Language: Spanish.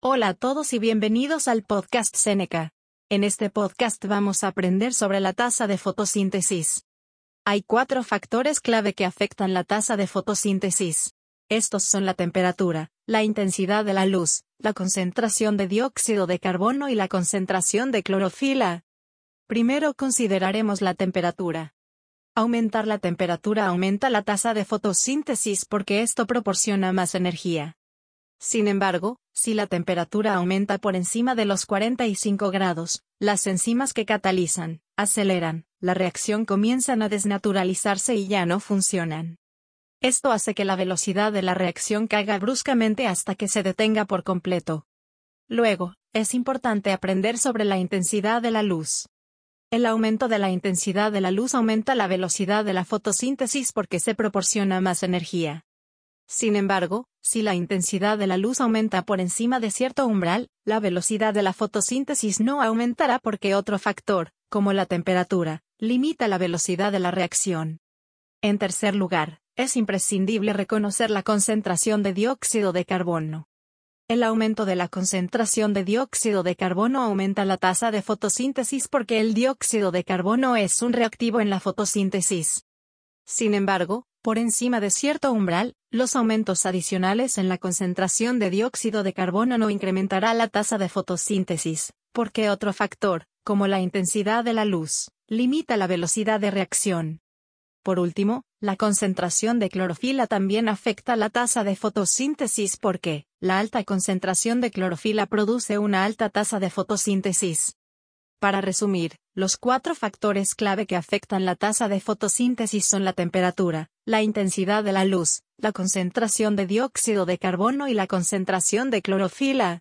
Hola a todos y bienvenidos al podcast Seneca. En este podcast vamos a aprender sobre la tasa de fotosíntesis. Hay cuatro factores clave que afectan la tasa de fotosíntesis. Estos son la temperatura, la intensidad de la luz, la concentración de dióxido de carbono y la concentración de clorofila. Primero consideraremos la temperatura. Aumentar la temperatura aumenta la tasa de fotosíntesis porque esto proporciona más energía. Sin embargo, si la temperatura aumenta por encima de los 45 grados, las enzimas que catalizan, aceleran, la reacción comienzan a desnaturalizarse y ya no funcionan. Esto hace que la velocidad de la reacción caiga bruscamente hasta que se detenga por completo. Luego, es importante aprender sobre la intensidad de la luz. El aumento de la intensidad de la luz aumenta la velocidad de la fotosíntesis porque se proporciona más energía. Sin embargo, si la intensidad de la luz aumenta por encima de cierto umbral, la velocidad de la fotosíntesis no aumentará porque otro factor, como la temperatura, limita la velocidad de la reacción. En tercer lugar, es imprescindible reconocer la concentración de dióxido de carbono. El aumento de la concentración de dióxido de carbono aumenta la tasa de fotosíntesis porque el dióxido de carbono es un reactivo en la fotosíntesis. Sin embargo, por encima de cierto umbral, los aumentos adicionales en la concentración de dióxido de carbono no incrementará la tasa de fotosíntesis, porque otro factor, como la intensidad de la luz, limita la velocidad de reacción. Por último, la concentración de clorofila también afecta la tasa de fotosíntesis porque, la alta concentración de clorofila produce una alta tasa de fotosíntesis. Para resumir, los cuatro factores clave que afectan la tasa de fotosíntesis son la temperatura, la intensidad de la luz, la concentración de dióxido de carbono y la concentración de clorofila.